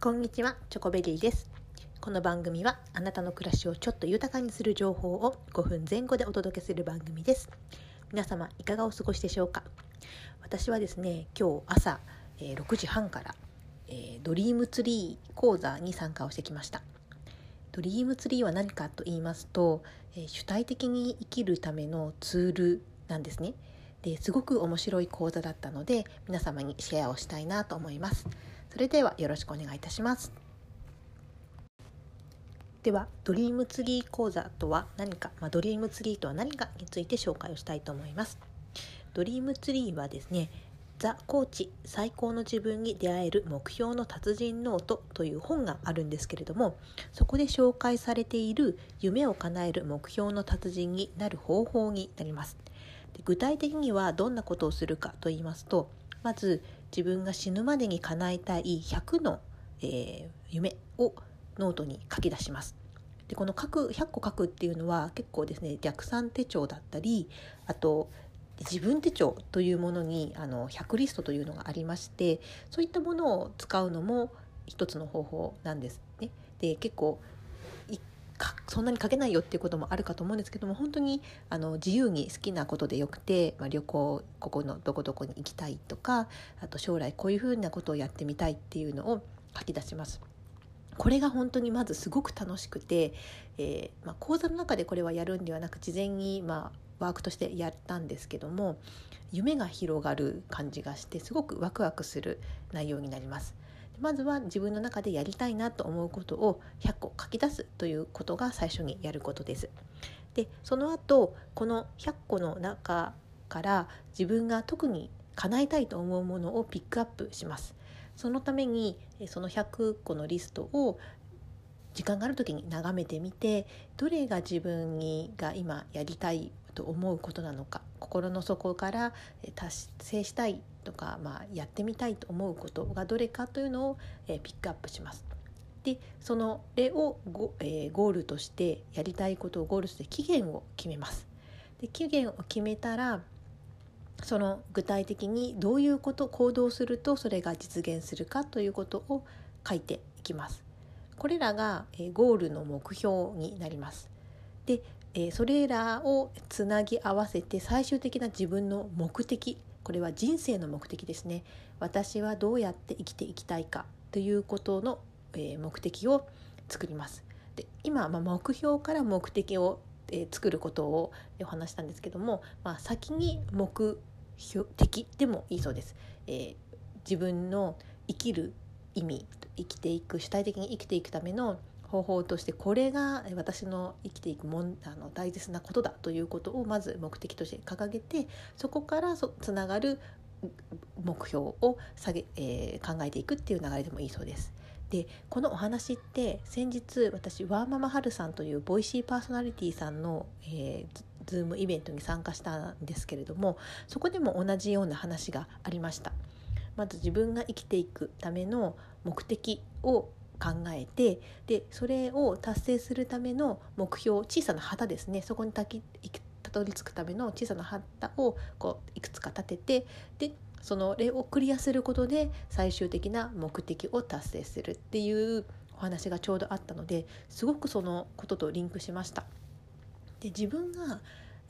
こんにちは、チョコベリーです。この番組はあなたの暮らしをちょっと豊かにする情報を5分前後でお届けする番組です。皆様いかがお過ごしでしょうか？私はですね、今日朝、え6時半から、えドリームツリー講座に参加をしてきました。ドリームツリーは何かと言いますと、え主体的に生きるためのツールなんですね。ですごく面白い講座だったので皆様にシェアをしたいなと思います。それではよろしくお願いいたします。ではドリームツリー講座とは何か、まあ、ドリームツリーとは何かについて紹介をしたいと思います。ドリームツリーはですねザ・コーチ最高の自分に出会える目標の達人ノートという本があるんですけれどもそこで紹介されている夢を叶える目標の達人になる方法になりますで具体的にはどんなことをするかと言いますとまず自分が死ぬまでに叶えたい100の、えー夢をノートに書き出しますでこの書く100個書くっていうのは結構ですね逆算手帳だったりあと自分手帳というものにあの100リストというのがありましてそういったものを使うのも一つの方法なんですね。で結構そんなに書けないよっていうこともあるかと思うんですけども本当にあの自由に好きなことでよくて、まあ、旅行ここのどこどこに行きたいとかあと将来こういうふうなことをやってみたいっていうのを書き出します。これが本当にまずすごく楽しくて、えーまあ、講座の中でこれはやるんではなく事前に、まあ、ワークとしてやったんですけども夢が広がる感じがしてすごくワクワクする内容になります。まずは自分の中でやりたいなと思うことを100個書き出すということが最初にやることです。でその後この100個の中から自分が特に叶えたいと思うものをピックアップします。そのためにえその100個のリストを時間がある時に眺めてみてどれが自分にが今やりたいと思うことなのか心の底からえ達成したいとか、まあ、やってみたいと思うことがどれかというのをえピックアップします。でそのれをゴ,、えーゴールとしてやりたいことをゴールとして期限を決めます。で期限を決めたらその具体的にどういうこと行動するとそれが実現するかということを書いていきます。これらがえーゴールの目標になります。で、えーそれらをつなぎ合わせて最終的な自分の目的これは人生の目的ですね私はどうやって生きていきたいかということの、えー目的を作ります。で今、まあ、目標から目的を、えー作ることをお話したんですけども、まあ、先に目標的でもいいそうです。えー自分の生きる意味生きていく主体的に生きていくための方法としてこれが私の生きていくもんあの大切なことだということをまず目的として掲げてそこからそつながる目標を下げ、えー考えていくっていう流れでもいいそうです。でこのお話って先日私ワーママハルさんというボイシーパーソナリティさんの、えーズズームイベントに参加したんですけれどもそこでも同じような話がありました。まず自分が生きていくための目的を考えてでそれを達成するための目標小さな旗ですねそこにたきたどり着くための小さな旗をこういくつか立ててでその例をクリアすることで最終的な目的を達成するっていうお話がちょうどあったのですごくそのこととリンクしました。で自分が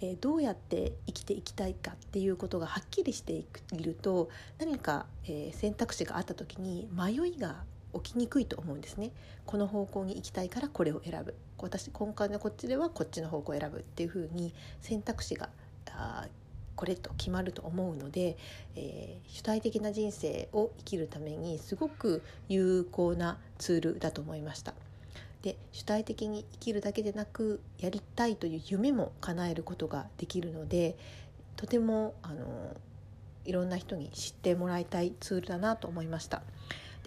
えどうやって生きていきたいかっていうことがはっきりしていくいると何か、え選択肢があった時に迷いが起きにくいと思うんですね。この方向に行きたいからこれを選ぶ私今回のこっちではこっちの方向を選ぶっていうふうに選択肢があこれと決まると思うので、えー主体的な人生を生きるためにすごく有効なツールだと思いました。で主体的に生きるだけでなくやりたいという夢も叶えることができるのでとてもあのいろんな人に知ってもらいたいツールだなと思いました。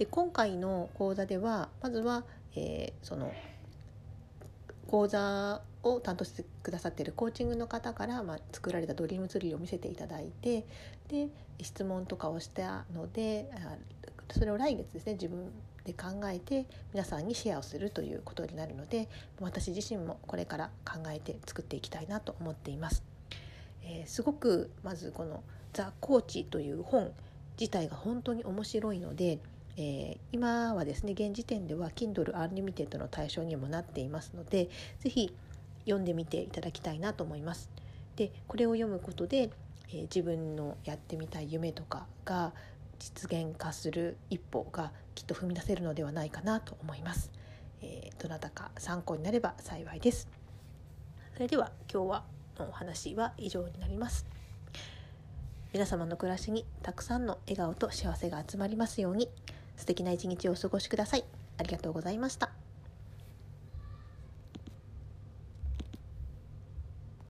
で今回の講座ではまずは、えーその講座を担当してくださっているコーチングの方から、まあ、作られたドリームツリーを見せていただいてで質問とかをしたのでそれを来月ですね自分で考えて皆さんにシェアをするということになるので私自身もこれから考えて作っていきたいなと思っています。えーすごくまずこの「ザ・コーチ」という本自体が本当に面白いので、えー、今はですね現時点では Kindle Unlimited の対象にもなっていますので是非読んでみていただきたいなと思います。でこれを読むことで、えー、自分のやってみたい夢とかが実現化する一歩がきっと踏み出せるのではないかなと思います。えー、どなたか参考になれば幸いです。それでは今日はのお話は以上になります。皆様の暮らしにたくさんの笑顔と幸せが集まりますように素敵な一日をお過ごしください。ありがとうございました。